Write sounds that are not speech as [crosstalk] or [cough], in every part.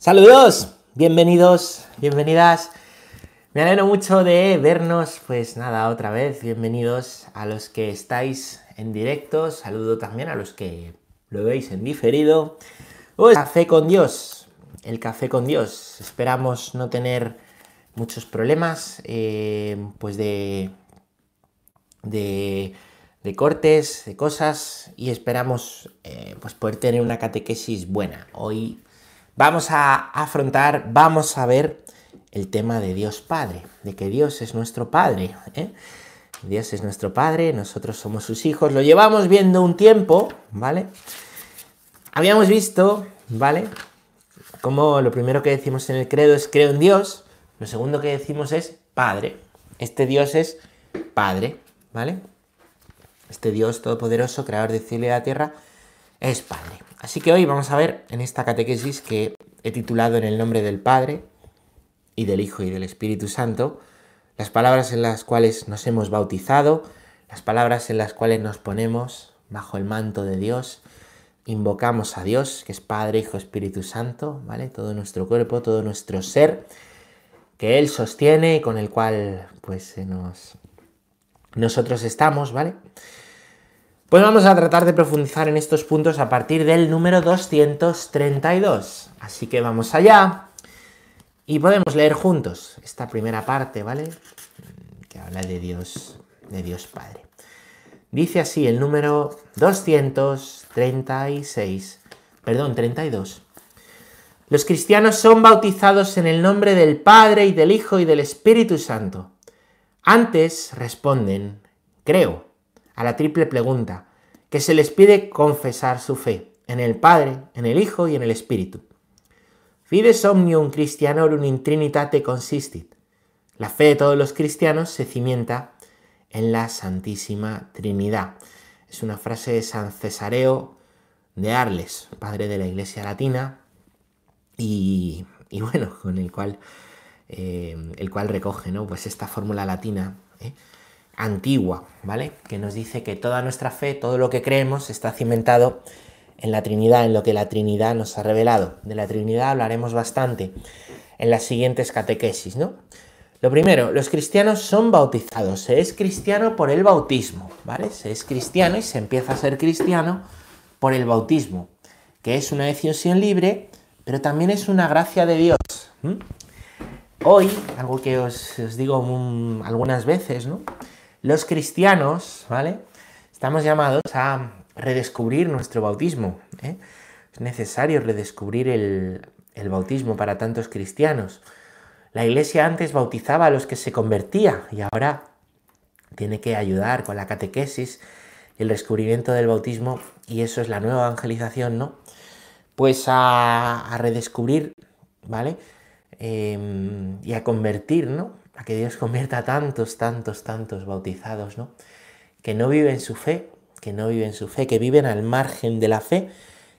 Saludos, bienvenidos, bienvenidas. Me alegro mucho de vernos, pues nada, otra vez, bienvenidos a los que estáis en directo, saludo también a los que lo veis en diferido. Pues, café con Dios, el café con Dios. Esperamos no tener muchos problemas, eh, pues de, de, cortes, de cosas, y esperamos eh, pues poder tener una catequesis buena. Hoy vamos a afrontar, vamos a ver el tema de Dios Padre, de que Dios es nuestro Padre. ¿eh? Dios es nuestro Padre, nosotros somos sus hijos, lo llevamos viendo un tiempo, ¿vale? Habíamos visto, ¿vale? Como lo primero que decimos en el credo es creo en Dios, lo segundo que decimos es Padre. Este Dios es Padre, ¿vale? Este Dios todopoderoso, creador del cielo y de la tierra, es Padre. Así que hoy vamos a ver en esta catequesis que he titulado en el nombre del Padre y del Hijo y del Espíritu Santo, las palabras en las cuales nos hemos bautizado, las palabras en las cuales nos ponemos bajo el manto de Dios, invocamos a Dios, que es Padre, Hijo, Espíritu Santo, ¿vale? Todo nuestro cuerpo, todo nuestro ser, que Él sostiene y con el cual, pues, nos... nosotros estamos, ¿vale? Pues vamos a tratar de profundizar en estos puntos a partir del número 232. Así que vamos allá. Y podemos leer juntos esta primera parte, ¿vale? Que habla de Dios, de Dios Padre. Dice así el número 236, perdón, 32. Los cristianos son bautizados en el nombre del Padre y del Hijo y del Espíritu Santo. Antes responden, creo a la triple pregunta, que se les pide confesar su fe en el Padre, en el Hijo y en el Espíritu. Fides omnium Christianorum in Trinitate consistit. La fe de todos los cristianos se cimienta en la Santísima Trinidad. Es una frase de San Cesareo de Arles, padre de la Iglesia Latina, y, bueno, con el cual, eh, el cual recoge ¿no? pues esta fórmula latina. ¿eh? Antigua, ¿vale? Que nos dice que toda nuestra fe, todo lo que creemos, está cimentado en la Trinidad, en lo que la Trinidad nos ha revelado. De la Trinidad hablaremos bastante en las siguientes catequesis, ¿no? Lo primero, los cristianos son bautizados. Se es cristiano por el bautismo, ¿vale? Se es cristiano y se empieza a ser cristiano por el bautismo, que es una decisión libre, pero también es una gracia de Dios. Hoy, algo que os, digo algunas veces, ¿no? Los cristianos, ¿vale? Estamos llamados a redescubrir nuestro bautismo. ¿eh? Es necesario redescubrir el, bautismo para tantos cristianos. La iglesia antes bautizaba a los que se convertía y ahora tiene que ayudar con la catequesis y el descubrimiento del bautismo y eso es la nueva evangelización, ¿no? Pues a, redescubrir, ¿vale? Em, y a convertir, ¿no? A que Dios convierta a tantos, tantos, tantos bautizados, ¿no? Que no viven su fe, que no viven su fe, que viven al margen de la fe,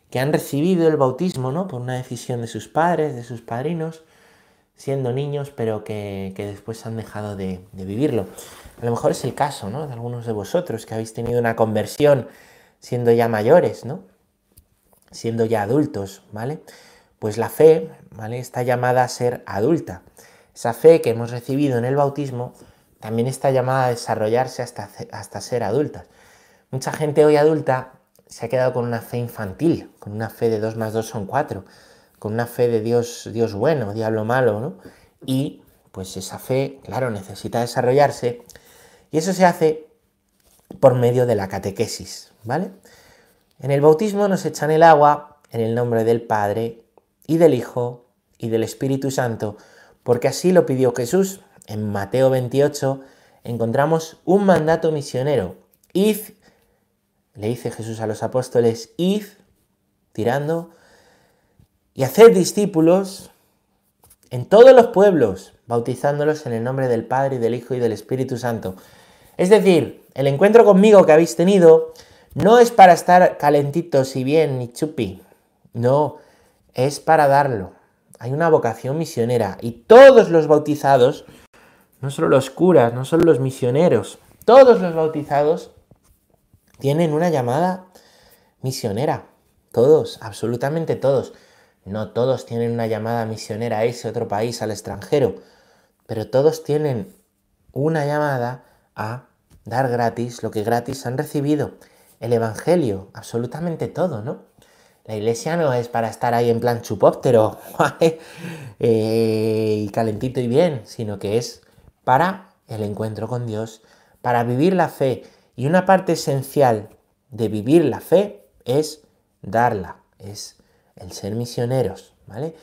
que han recibido el bautismo, ¿no? Por una decisión de sus padres, de sus padrinos, siendo niños, pero que, después han dejado de, vivirlo. A lo mejor es el caso, ¿no? De algunos de vosotros que habéis tenido una conversión siendo ya mayores, ¿no? Siendo ya adultos, ¿vale? Pues la fe, ¿vale? Está llamada a ser adulta. Esa fe que hemos recibido en el bautismo también está llamada a desarrollarse hasta, hasta ser adultas. Mucha gente hoy adulta se ha quedado con una fe infantil, con una fe de 2 más 2 son 4, con una fe de Dios, Dios bueno, diablo malo, ¿no? Y pues esa fe, claro, necesita desarrollarse y eso se hace por medio de la catequesis, ¿vale? En el bautismo nos echan el agua en el nombre del Padre y del Hijo y del Espíritu Santo, porque así lo pidió Jesús. En Mateo 28 encontramos un mandato misionero, id le dice Jesús a los apóstoles, id, tirando, y haced discípulos en todos los pueblos, bautizándolos en el nombre del Padre, y del Hijo y del Espíritu Santo. Es decir, el encuentro conmigo que habéis tenido no es para estar calentitos y bien ni chupi, no, es para darlo. Hay una vocación misionera y todos los bautizados, no solo los curas, no solo los misioneros, todos los bautizados tienen una llamada misionera. Todos, absolutamente todos. No todos tienen una llamada misionera a ese otro país, al extranjero, pero todos tienen una llamada a dar gratis lo que gratis han recibido. El Evangelio, absolutamente todo, ¿no? La iglesia no es para estar ahí en plan chupóptero [laughs] eh, y calentito y bien, sino que es para el encuentro con Dios, para vivir la fe. Y una parte esencial de vivir la fe es darla, es el ser misioneros, ¿vale?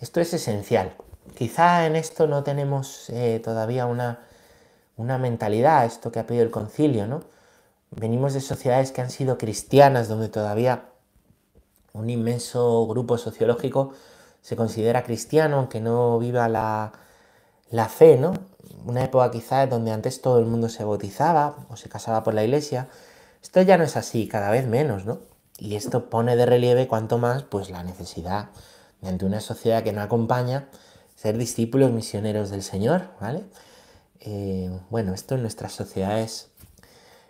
Esto es esencial. Quizá en esto no tenemos eh, todavía una, una mentalidad, esto que ha pedido el concilio, ¿no? Venimos de sociedades que han sido cristianas, donde todavía un inmenso grupo sociológico se considera cristiano, aunque no viva la, la fe, ¿no? Una época quizás donde antes todo el mundo se bautizaba o se casaba por la iglesia. Esto ya no es así, cada vez menos, ¿no? Y esto pone de relieve cuanto más pues la necesidad de ante una sociedad que no acompaña ser discípulos misioneros del Señor, ¿vale? Eh, bueno, esto en nuestras sociedades,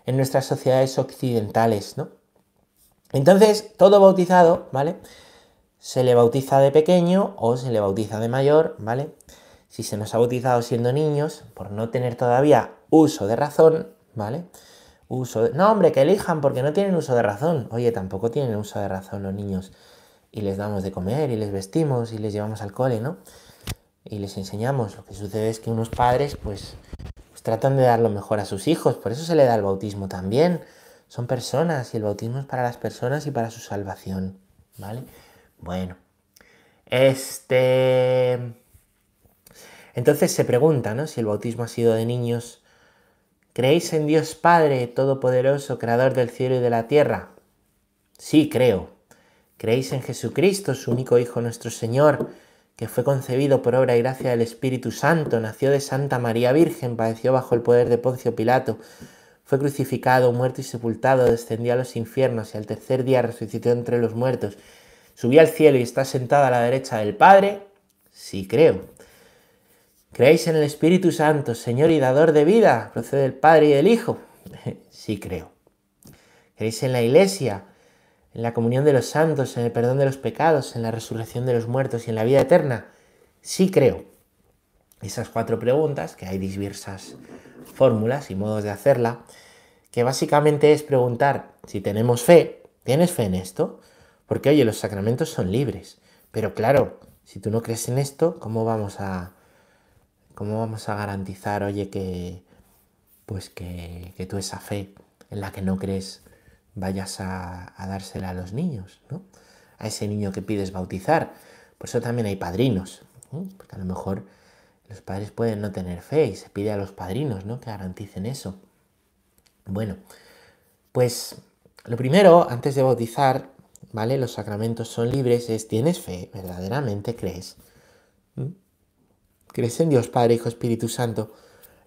en nuestras sociedades occidentales, ¿no? Entonces, todo bautizado, ¿vale? Se le bautiza de pequeño o se le bautiza de mayor, ¿vale? Si se nos ha bautizado siendo niños, por no tener todavía uso de razón, ¿vale? Uso de... No, hombre, que elijan porque no tienen uso de razón. Oye, tampoco tienen uso de razón los niños. Y les damos de comer y les vestimos y les llevamos al cole, ¿no? Y les enseñamos. Lo que sucede es que unos padres, pues, pues tratan de dar lo mejor a sus hijos. Por eso se le da el bautismo también. Son personas y el bautismo es para las personas y para su salvación, ¿vale? Bueno, este... Entonces se pregunta, ¿no? Si el bautismo ha sido de niños. ¿Creéis en Dios Padre Todopoderoso, Creador del cielo y de la tierra? Sí, creo. ¿Creéis en Jesucristo, su único Hijo nuestro Señor, que fue concebido por obra y gracia del Espíritu Santo, nació de Santa María Virgen, padeció bajo el poder de Poncio Pilato, fue crucificado, muerto y sepultado, descendió a los infiernos y al tercer día resucitó entre los muertos, subió al cielo y está sentado a la derecha del Padre? Sí, creo. ¿Creéis en el Espíritu Santo, Señor y dador de vida? ¿Procede del Padre y del Hijo? [laughs] sí, creo. ¿Creéis en la Iglesia, en la comunión de los santos, en el perdón de los pecados, en la resurrección de los muertos y en la vida eterna? Sí, creo. Esas cuatro preguntas, que hay diversas fórmulas y modos de hacerla, que básicamente es preguntar si tenemos fe, ¿tienes fe en esto? Porque oye, los sacramentos son libres, pero claro, si tú no crees en esto, ¿cómo vamos a cómo vamos a garantizar, oye, que pues que, que tú esa fe en la que no crees vayas a, dársela a los niños, ¿no? A ese niño que pides bautizar. Por eso también hay padrinos, porque a lo mejor los padres pueden no tener fe y se pide a los padrinos, ¿no? Que garanticen eso. Bueno, pues lo primero, antes de bautizar, ¿vale? Los sacramentos son libres, es, ¿tienes fe? ¿Verdaderamente crees? ¿Mm? ¿Crees en Dios Padre, Hijo, Espíritu Santo?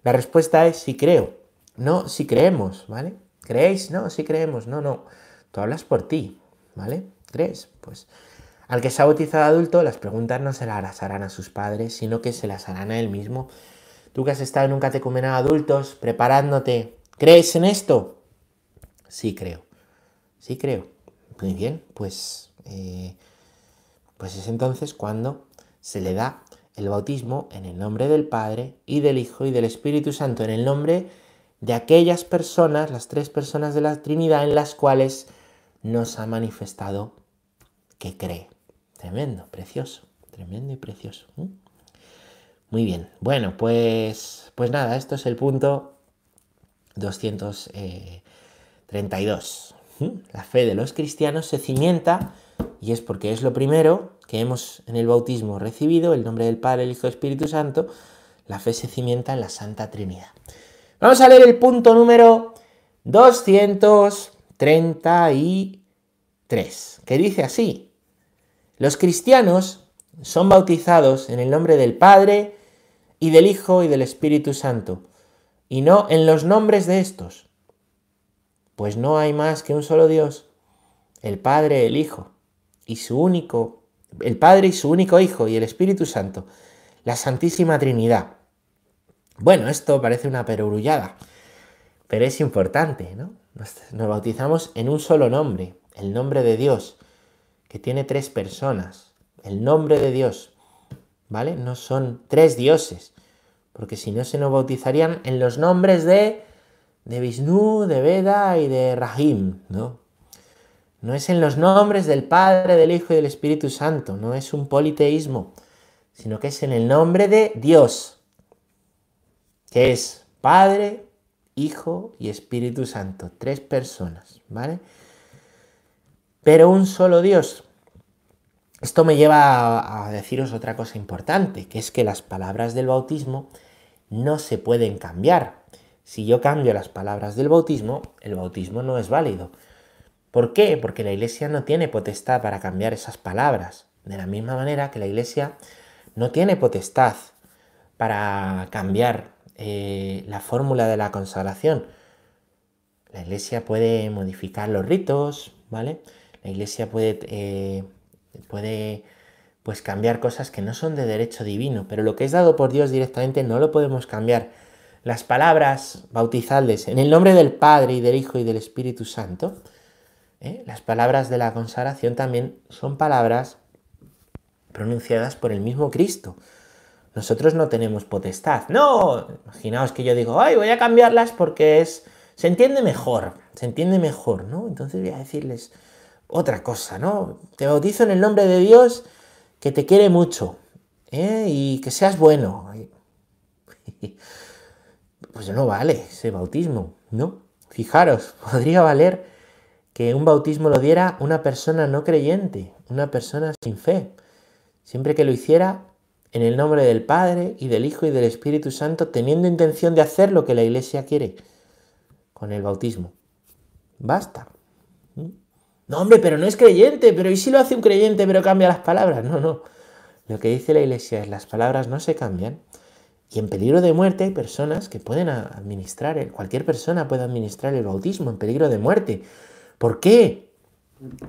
La respuesta es sí creo, no si creemos, ¿vale? ¿Creéis? No, sí creemos, no, no. Tú hablas por ti, ¿vale? ¿Crees? Pues al que se ha bautizado adulto, las preguntas no se las harán a sus padres, sino que se las harán a él mismo. Tú que has estado en un catecumenado adultos, preparándote, ¿crees en esto? Sí creo. Sí creo. Muy bien, pues, eh, pues es entonces cuando se le da el bautismo en el nombre del Padre y del Hijo y del Espíritu Santo, en el nombre de aquellas personas, las tres personas de la Trinidad, en las cuales nos ha manifestado que cree. Tremendo, precioso, tremendo y precioso. Muy bien, bueno, pues, pues nada, esto es el punto 232. La fe de los cristianos se cimienta, y es porque es lo primero que hemos en el bautismo recibido, el nombre del Padre, el Hijo y el Espíritu Santo, la fe se cimienta en la Santa Trinidad. Vamos a leer el punto número 233, que dice así. Los cristianos son bautizados en el nombre del Padre y del Hijo y del Espíritu Santo, y no en los nombres de estos, pues no hay más que un solo Dios, el Padre, el Hijo, y su único, el Padre y su único Hijo y el Espíritu Santo, la Santísima Trinidad. Bueno, esto parece una perurullada, pero es importante, ¿no? Nos bautizamos en un solo nombre, el nombre de Dios, que tiene tres personas, el nombre de Dios, ¿vale? No son tres dioses, porque si no se nos bautizarían en los nombres de, de Vishnu, de Veda y de Rahim, ¿no? No es en los nombres del Padre, del Hijo y del Espíritu Santo, no es un politeísmo, sino que es en el nombre de Dios, que es Padre, Hijo y Espíritu Santo, tres personas, ¿vale? Pero un solo Dios. Esto me lleva a deciros otra cosa importante, que es que las palabras del bautismo no se pueden cambiar. Si yo cambio las palabras del bautismo, el bautismo no es válido. ¿Por qué? Porque la Iglesia no tiene potestad para cambiar esas palabras. De la misma manera que la Iglesia no tiene potestad para cambiar eh, la fórmula de la consagración. La Iglesia puede modificar los ritos, ¿vale? La Iglesia puede, eh, puede pues cambiar cosas que no son de derecho divino, pero lo que es dado por Dios directamente no lo podemos cambiar. Las palabras bautizales en el nombre del Padre y del Hijo y del Espíritu Santo, ¿eh? Las palabras de la consagración también son palabras pronunciadas por el mismo Cristo. Nosotros no tenemos potestad. No, imaginaos que yo digo, ay, voy a cambiarlas porque es, se entiende mejor, se entiende mejor, ¿no? Entonces voy a decirles otra cosa, ¿no? Te bautizo en el nombre de Dios que te quiere mucho ¿eh? y que seas bueno. [laughs] Pues no vale ese bautismo, ¿no? Fijaros, [laughs] podría valer que un bautismo lo diera una persona no creyente, una persona sin fe, siempre que lo hiciera en el nombre del Padre y del Hijo y del Espíritu Santo, teniendo intención de hacer lo que la Iglesia quiere con el bautismo. Basta. No, hombre, pero no es creyente, pero ¿y si lo hace un creyente pero cambia las palabras? No, no. Lo que dice la Iglesia es las palabras no se cambian y en peligro de muerte hay personas que pueden administrar, cualquier persona puede administrar el bautismo en peligro de muerte. ¿Por qué?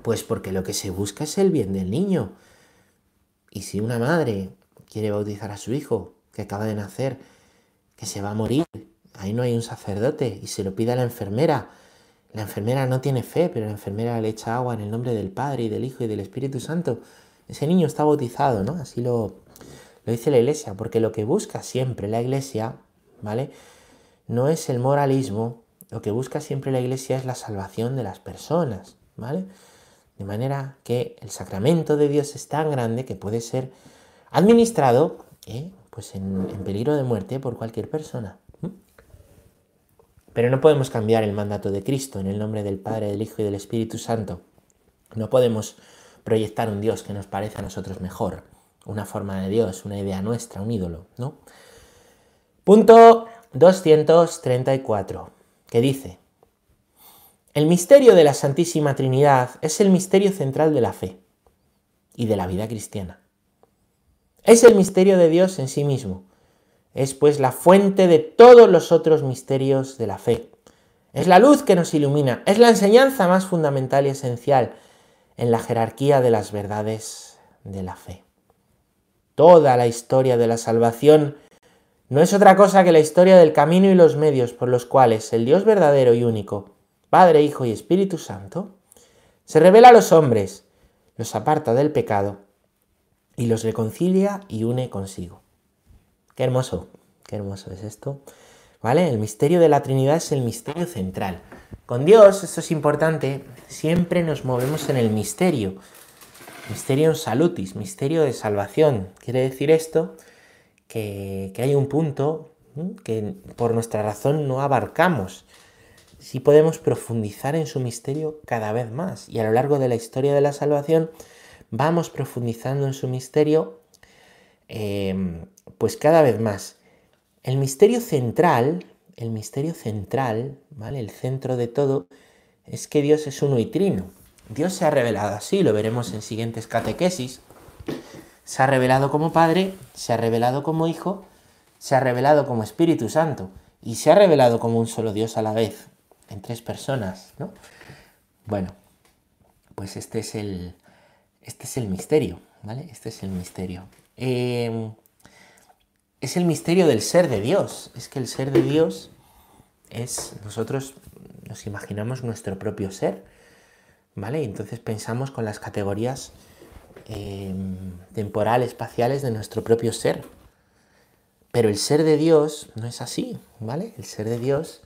Pues porque lo que se busca es el bien del niño. Y si una madre quiere bautizar a su hijo que acaba de nacer, que se va a morir, ahí no hay un sacerdote y se lo pide a la enfermera. La enfermera no tiene fe, pero la enfermera le echa agua en el nombre del Padre y del Hijo y del Espíritu Santo. Ese niño está bautizado, ¿no? Así lo, lo dice la Iglesia, porque lo que busca siempre la Iglesia, ¿vale? No es el moralismo, lo que busca siempre la Iglesia es la salvación de las personas, ¿vale? De manera que el sacramento de Dios es tan grande que puede ser administrado ¿eh? pues en, peligro de muerte por cualquier persona. Pero no podemos cambiar el mandato de Cristo en el nombre del Padre, del Hijo y del Espíritu Santo. No podemos proyectar un Dios que nos parece a nosotros mejor, una forma de Dios, una idea nuestra, un ídolo, ¿no? Punto 234 que dice, el misterio de la Santísima Trinidad es el misterio central de la fe y de la vida cristiana. Es el misterio de Dios en sí mismo. Es pues la fuente de todos los otros misterios de la fe. Es la luz que nos ilumina. Es la enseñanza más fundamental y esencial en la jerarquía de las verdades de la fe. Toda la historia de la salvación no es otra cosa que la historia del camino y los medios por los cuales el Dios verdadero y único, Padre, Hijo y Espíritu Santo, se revela a los hombres, los aparta del pecado y los reconcilia y une consigo. Qué hermoso, qué hermoso es esto. ¿Vale? El misterio de la Trinidad es el misterio central. Con Dios, esto es importante, siempre nos movemos en el misterio. Misterio salutis, misterio de salvación. Quiere decir esto que, hay un punto que por nuestra razón no abarcamos. Si podemos profundizar en su misterio cada vez más. Y a lo largo de la historia de la salvación vamos profundizando en su misterio em, pues cada vez más. El misterio central, el misterio central, ¿vale? El centro de todo, es que Dios es uno y trino. Dios se ha revelado así, lo veremos en siguientes catequesis. Se ha revelado como Padre, se ha revelado como Hijo, se ha revelado como Espíritu Santo y se ha revelado como un solo Dios a la vez, en tres personas, ¿no? Bueno, pues este es el, este es el misterio, ¿vale? Este es el misterio. Em, es el misterio del ser de Dios. Es que el ser de Dios es, nosotros nos imaginamos nuestro propio ser, ¿vale? Y entonces pensamos con las categorías em, temporal, espaciales de nuestro propio ser. Pero el ser de Dios no es así, ¿vale? El ser de Dios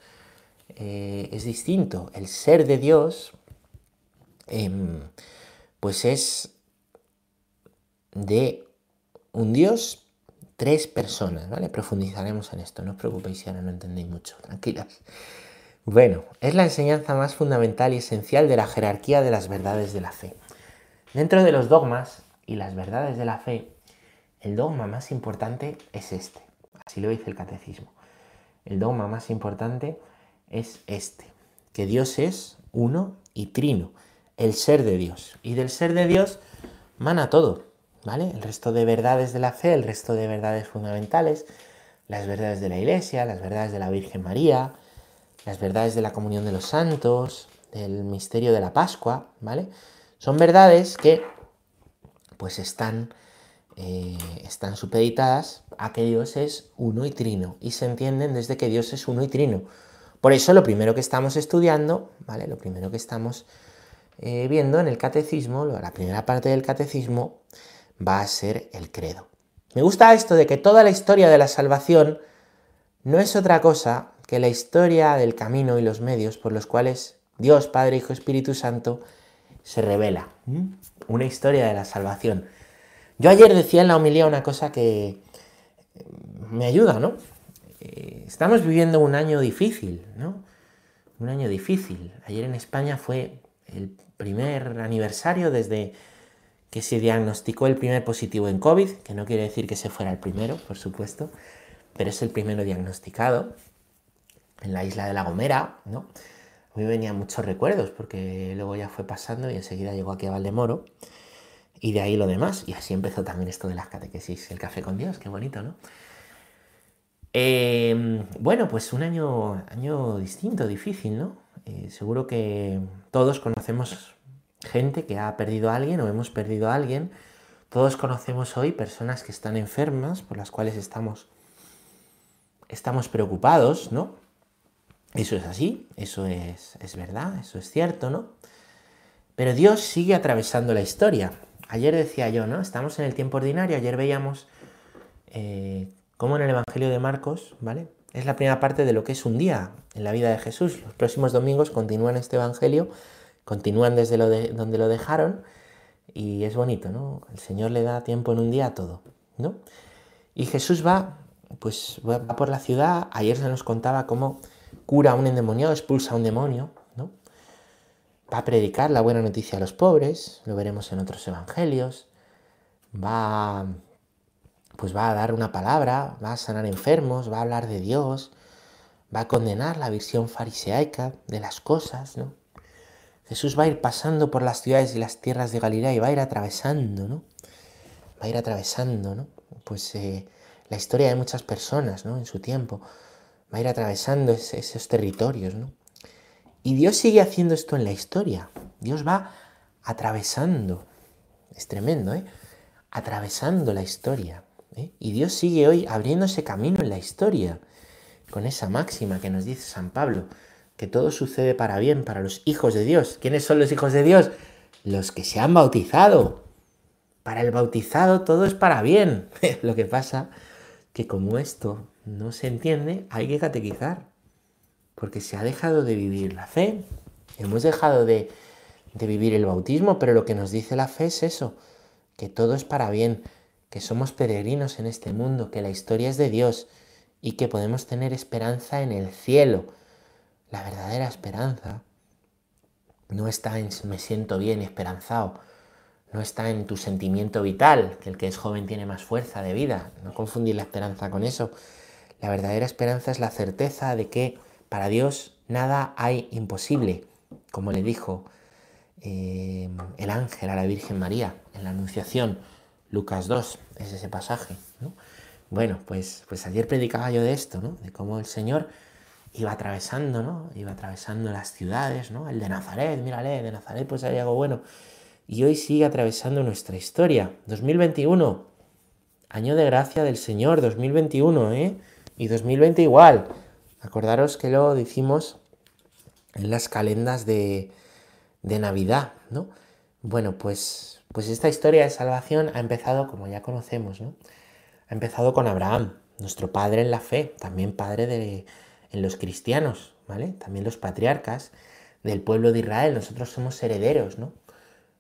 eh, es distinto. El ser de Dios, em, pues es de un Dios, tres personas, ¿vale? Profundizaremos en esto, no os preocupéis si ahora no entendéis mucho, tranquilas. Bueno, es la enseñanza más fundamental y esencial de la jerarquía de las verdades de la fe. Dentro de los dogmas y las verdades de la fe, el dogma más importante es este. Así lo dice el catecismo. El dogma más importante es este, que Dios es uno y trino, el ser de Dios. Y del ser de Dios mana todo, ¿vale? El resto de verdades de la fe, el resto de verdades fundamentales, las verdades de la Iglesia, las verdades de la Virgen María, las verdades de la comunión de los santos, del misterio de la Pascua, ¿vale? Son verdades que pues están, eh, están supeditadas a que Dios es uno y trino y se entienden desde que Dios es uno y trino. Por eso lo primero que estamos estudiando, ¿vale? Lo primero que estamos eh, viendo en el catecismo, la primera parte del catecismo, va a ser el credo. Me gusta esto de que toda la historia de la salvación no es otra cosa que la historia del camino y los medios por los cuales Dios, Padre, Hijo, Espíritu Santo se revela. Una historia de la salvación. Yo ayer decía en la homilía una cosa que me ayuda, ¿no? Eh, estamos viviendo un año difícil, ¿no? Un año difícil. Ayer en España fue el primer aniversario desde que se diagnosticó el primer positivo en COVID, que no quiere decir que se fuera el primero, por supuesto, pero es el primero diagnosticado en la isla de La Gomera, ¿no? A mí venían muchos recuerdos porque luego ya fue pasando y enseguida llegó aquí a Valdemoro y de ahí lo demás. Y así empezó también esto de las catequesis, el café con Dios, qué bonito, ¿no? Em, bueno, pues un año, año distinto, difícil, ¿no? Eh, seguro que todos conocemos gente que ha perdido a alguien o hemos perdido a alguien. Todos conocemos hoy personas que están enfermas, por las cuales estamos, estamos preocupados, ¿no? Eso es así, eso es, es verdad, eso es cierto, ¿no? Pero Dios sigue atravesando la historia. Ayer decía yo, ¿no? Estamos en el tiempo ordinario, ayer veíamos eh, cómo en el Evangelio de Marcos, ¿vale? Es la primera parte de lo que es un día en la vida de Jesús. Los próximos domingos continúan este Evangelio continúan desde donde lo dejaron y es bonito, ¿no? El Señor le da tiempo en un día a todo, ¿no? Y Jesús va, pues va por la ciudad, ayer se nos contaba cómo cura a un endemoniado, expulsa a un demonio, ¿no? Va a predicar la buena noticia a los pobres, lo veremos en otros evangelios, va, pues va a dar una palabra, va a sanar enfermos, va a hablar de Dios, va a condenar la visión fariseaica de las cosas, ¿no? Jesús va a ir pasando por las ciudades y las tierras de Galilea y va a ir atravesando, ¿no? Va a ir atravesando, ¿no? Pues eh, la historia de muchas personas, ¿no? En su tiempo. Va a ir atravesando esos territorios, ¿no? Y Dios sigue haciendo esto en la historia. Dios va atravesando. Es tremendo, ¿eh? Atravesando la historia. ¿eh? Y Dios sigue hoy abriéndose camino en la historia. Con esa máxima que nos dice San Pablo que todo sucede para bien, para los hijos de Dios. ¿Quiénes son los hijos de Dios? Los que se han bautizado. Para el bautizado todo es para bien. [laughs] Lo que pasa que como esto no se entiende, hay que catequizar. Porque se ha dejado de vivir la fe. Hemos dejado de, de vivir el bautismo, pero lo que nos dice la fe es eso, que todo es para bien, que somos peregrinos en este mundo, que la historia es de Dios y que podemos tener esperanza en el cielo la verdadera esperanza no está en me siento bien esperanzado, no está en tu sentimiento vital, que el que es joven tiene más fuerza de vida, no confundir la esperanza con eso. La verdadera esperanza es la certeza de que para Dios nada hay imposible, como le dijo eh, el ángel a la Virgen María en la Anunciación, Lucas 2, es ese pasaje. Bueno, pues, pues ayer predicaba yo de esto, ¿no? de cómo el Señor iba atravesando, ¿no? Iba atravesando las ciudades, ¿no? El de Nazaret, mírale, de Nazaret pues hay algo bueno. Y hoy sigue atravesando nuestra historia. 2021, año de gracia del Señor, 2021, ¿eh? Y 2020 igual. Acordaros que lo decimos en las calendas de, Navidad, ¿no? Bueno, pues, Pues esta historia de salvación ha empezado, como ya conocemos, ¿no? Ha empezado con Abraham, nuestro padre en la fe, también padre de, en los cristianos, ¿vale? También los patriarcas del pueblo de Israel, nosotros somos herederos, ¿no?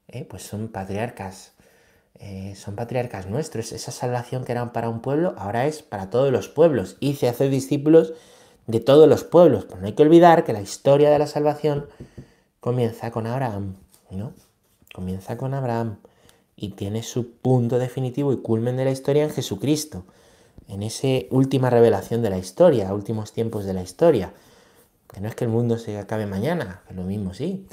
Eh, pues son patriarcas, eh, son patriarcas nuestros. Esa salvación que era para un pueblo, ahora es para todos los pueblos. Y se hace discípulos de todos los pueblos. Pues no hay que olvidar que la historia de la salvación comienza con Abraham, ¿no? Comienza con Abraham y tiene su punto definitivo y culmen de la historia en Jesucristo, en esa última revelación de la historia, últimos tiempos de la historia. Que no es que el mundo se acabe mañana, lo mismo sí.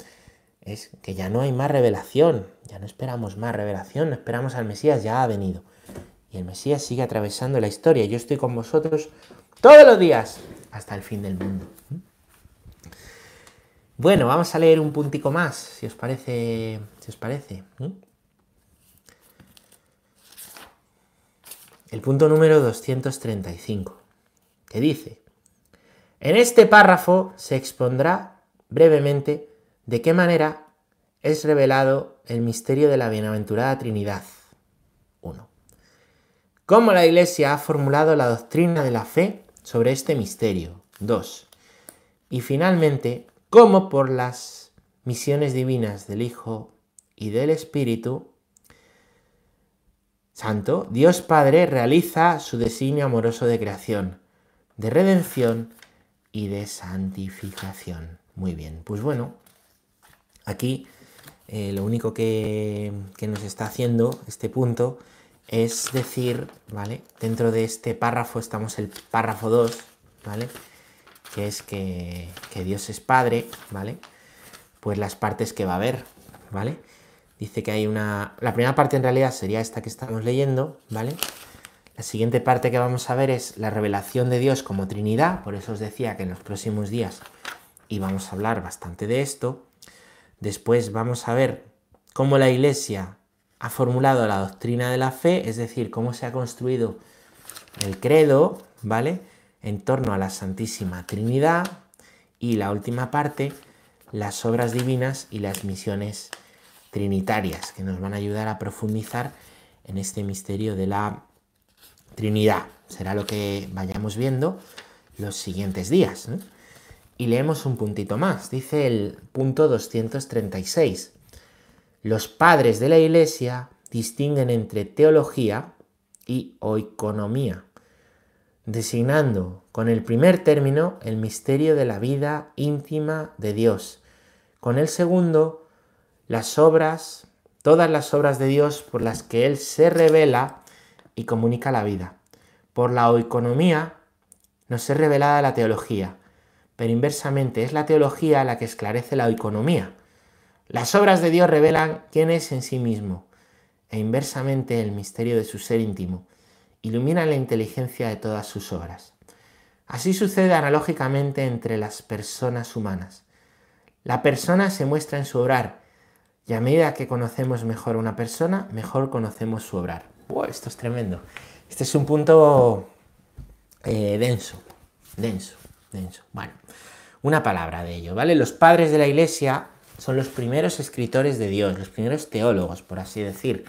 Es que ya no hay más revelación, ya no esperamos más revelación, no esperamos al Mesías, ya ha venido. Y el Mesías sigue atravesando la historia. Yo estoy con vosotros todos los días hasta el fin del mundo. Bueno, vamos a leer un puntico más, si os parece. Si os parece. El punto número 235, que dice, en este párrafo se expondrá brevemente de qué manera es revelado el misterio de la bienaventurada Trinidad. 1. Cómo la Iglesia ha formulado la doctrina de la fe sobre este misterio. 2. Y finalmente, cómo por las misiones divinas del Hijo y del Espíritu Santo, Dios Padre realiza su designio amoroso de creación, de redención y de santificación. Muy bien, pues bueno, aquí eh, lo único que, que nos está haciendo este punto es decir, ¿vale? Dentro de este párrafo estamos el párrafo 2, ¿vale? Que es que, que, Dios es Padre, ¿vale? Pues las partes que va a haber, ¿vale? Dice que hay una... La primera parte en realidad sería esta que estamos leyendo, ¿vale? La siguiente parte que vamos a ver es la revelación de Dios como Trinidad, por eso os decía que en los próximos días íbamos a hablar bastante de esto. Después vamos a ver cómo la Iglesia ha formulado la doctrina de la fe, es decir, cómo se ha construido el credo, ¿vale? En torno a la Santísima Trinidad. Y la última parte, las obras divinas y las misiones trinitarias que nos van a ayudar a profundizar en este misterio de la Trinidad. Será lo que vayamos viendo los siguientes días. Y leemos un puntito más. Dice el punto 236. Los padres de la Iglesia distinguen entre teología y oikonomía, designando con el primer término el misterio de la vida íntima de Dios, con el segundo las obras, todas las obras de Dios por las que Él se revela y comunica la vida. Por la oeconomía nos es revelada la teología, pero inversamente es la teología la que esclarece la oeconomía. Las obras de Dios revelan quién es en sí mismo, e inversamente el misterio de su ser íntimo, iluminan la inteligencia de todas sus obras. Así sucede analógicamente entre las personas humanas. La persona se muestra en su obrar, y a medida que conocemos mejor a una persona, mejor conocemos su obrar. esto es tremendo. Este es un punto eh, denso, denso, denso. Bueno, una palabra de ello, ¿vale? Los padres de la iglesia son los primeros escritores de Dios, los primeros teólogos, por así decir,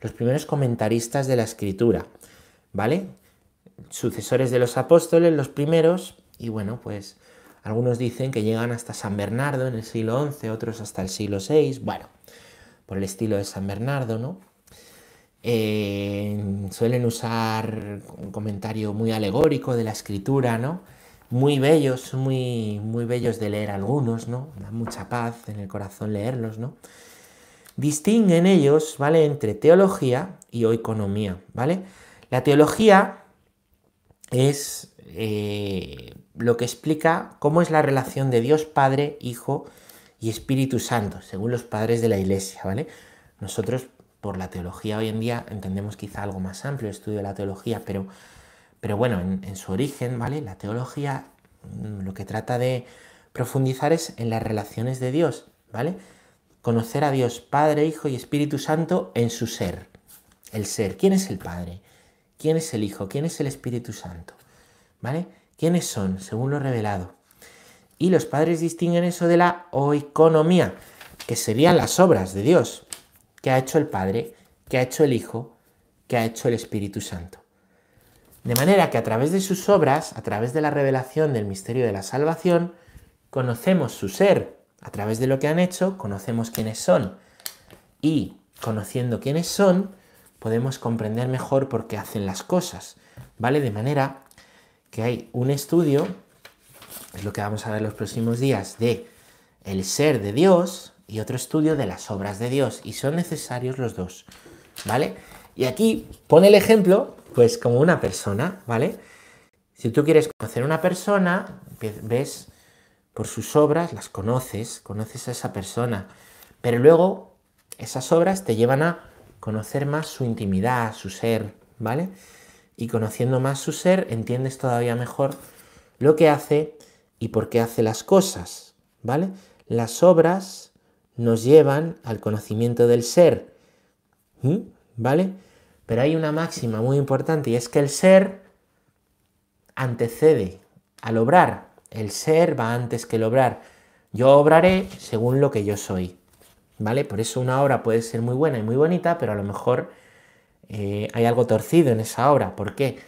los primeros comentaristas de la escritura, ¿vale? Sucesores de los apóstoles, los primeros, y bueno, pues algunos dicen que llegan hasta San Bernardo en el siglo XI, otros hasta el siglo VI, bueno, por el estilo de San Bernardo, ¿no? Eh, suelen usar un comentario muy alegórico de la escritura, ¿no? Muy bellos, muy, muy bellos de leer algunos, ¿no? Da mucha paz en el corazón leerlos, ¿no? Distinguen ellos, ¿vale? Entre teología y economía, ¿vale? La teología es eh, lo que explica cómo es la relación de Dios Padre, Hijo y Espíritu Santo, según los padres de la Iglesia, ¿vale? Nosotros, por la teología hoy en día, entendemos quizá algo más amplio el estudio de la teología, pero, pero bueno, en, en su origen, ¿vale? La teología mm, lo que trata de profundizar es en las relaciones de Dios, ¿vale? Conocer a Dios Padre, Hijo y Espíritu Santo en su ser. El ser. ¿Quién es el Padre? ¿Quién es el Hijo? ¿Quién es el Espíritu Santo? ¿Vale? ¿Quiénes son? Según lo revelado. Y los padres distinguen eso de la oeconomía, que serían las obras de Dios. que ha hecho el Padre, que ha hecho el Hijo, que ha hecho el Espíritu Santo. De manera que a través de sus obras, a través de la revelación del misterio de la salvación, conocemos su ser. A través de lo que han hecho, conocemos quiénes son. Y conociendo quiénes son, podemos comprender mejor por qué hacen las cosas. ¿Vale? De manera que hay un estudio, es lo que vamos a ver los próximos días, de el ser de Dios y otro estudio de las obras de Dios. Y son necesarios los dos. ¿Vale? Y aquí pone el ejemplo pues como una persona, ¿vale? Si tú quieres conocer a una persona, ves por sus obras, las conoces, conoces a esa persona, pero luego esas obras te llevan a conocer más su intimidad, su ser, ¿vale? Y conociendo más su ser, entiendes todavía mejor lo que hace y por qué hace las cosas, ¿vale? Las obras nos llevan al conocimiento del ser, ¿vale? Pero hay una máxima muy importante y es que el ser antecede al obrar. El ser va antes que el obrar. Yo obraré según lo que yo soy. ¿Vale? Por eso una obra puede ser muy buena y muy bonita, pero a lo mejor eh, hay algo torcido en esa obra. ¿Por qué?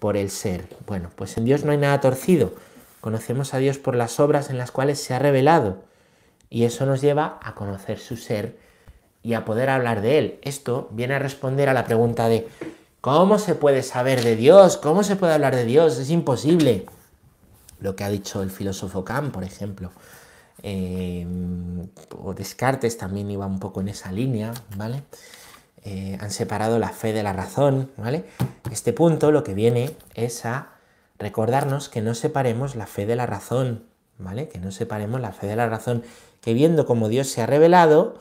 Por el ser. Bueno, pues en Dios no hay nada torcido. Conocemos a Dios por las obras en las cuales se ha revelado. Y eso nos lleva a conocer su ser y a poder hablar de él. Esto viene a responder a la pregunta de ¿cómo se puede saber de Dios? ¿Cómo se puede hablar de Dios? Es imposible. Lo que ha dicho el filósofo Kant, por ejemplo. Eh, o Descartes también iba un poco en esa línea, ¿vale? Eh, han separado la fe de la razón, ¿vale? Este punto lo que viene es a recordarnos que no separemos la fe de la razón, ¿vale? Que no separemos la fe de la razón, que viendo cómo Dios se ha revelado,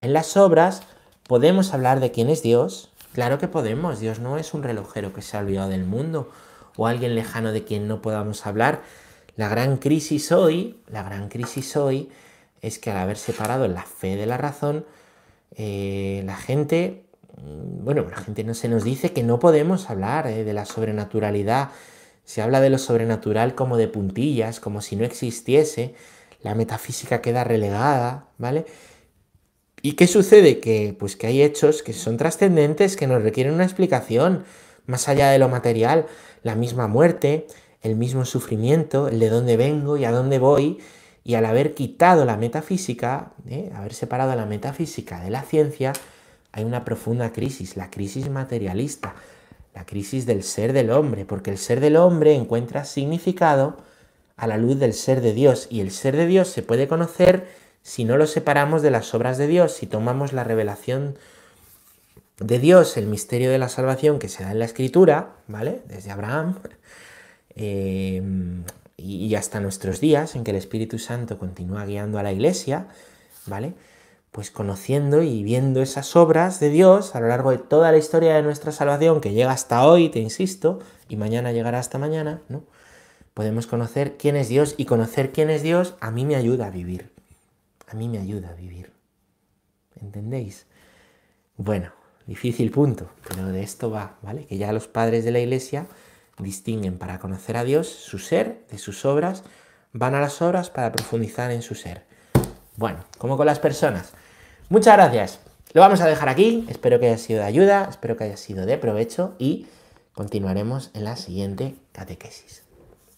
en las obras podemos hablar de quién es Dios. Claro que podemos. Dios no es un relojero que se ha olvidado del mundo o alguien lejano de quien no podamos hablar. La gran crisis hoy, la gran crisis hoy es que al haber separado la fe de la razón, eh, la gente, bueno, la gente no se nos dice que no podemos hablar eh, de la sobrenaturalidad. Se habla de lo sobrenatural como de puntillas, como si no existiese. La metafísica queda relegada, ¿vale? ¿Y qué sucede? Que, pues que hay hechos que son trascendentes, que nos requieren una explicación, más allá de lo material, la misma muerte, el mismo sufrimiento, el de dónde vengo y a dónde voy, y al haber quitado la metafísica, ¿eh? haber separado la metafísica de la ciencia, hay una profunda crisis, la crisis materialista, la crisis del ser del hombre, porque el ser del hombre encuentra significado a la luz del ser de Dios, y el ser de Dios se puede conocer si no lo separamos de las obras de Dios, si tomamos la revelación de Dios, el misterio de la salvación que se da en la Escritura, ¿vale? Desde Abraham eh, y hasta nuestros días, en que el Espíritu Santo continúa guiando a la Iglesia, ¿vale? Pues conociendo y viendo esas obras de Dios a lo largo de toda la historia de nuestra salvación, que llega hasta hoy, te insisto, y mañana llegará hasta mañana, ¿no? Podemos conocer quién es Dios y conocer quién es Dios a mí me ayuda a vivir a mí me ayuda a vivir. ¿Entendéis? Bueno, difícil punto, pero de esto va, ¿vale? Que ya los padres de la iglesia distinguen para conocer a Dios su ser de sus obras, van a las obras para profundizar en su ser. Bueno, como con las personas. Muchas gracias. Lo vamos a dejar aquí. Espero que haya sido de ayuda, espero que haya sido de provecho y continuaremos en la siguiente catequesis.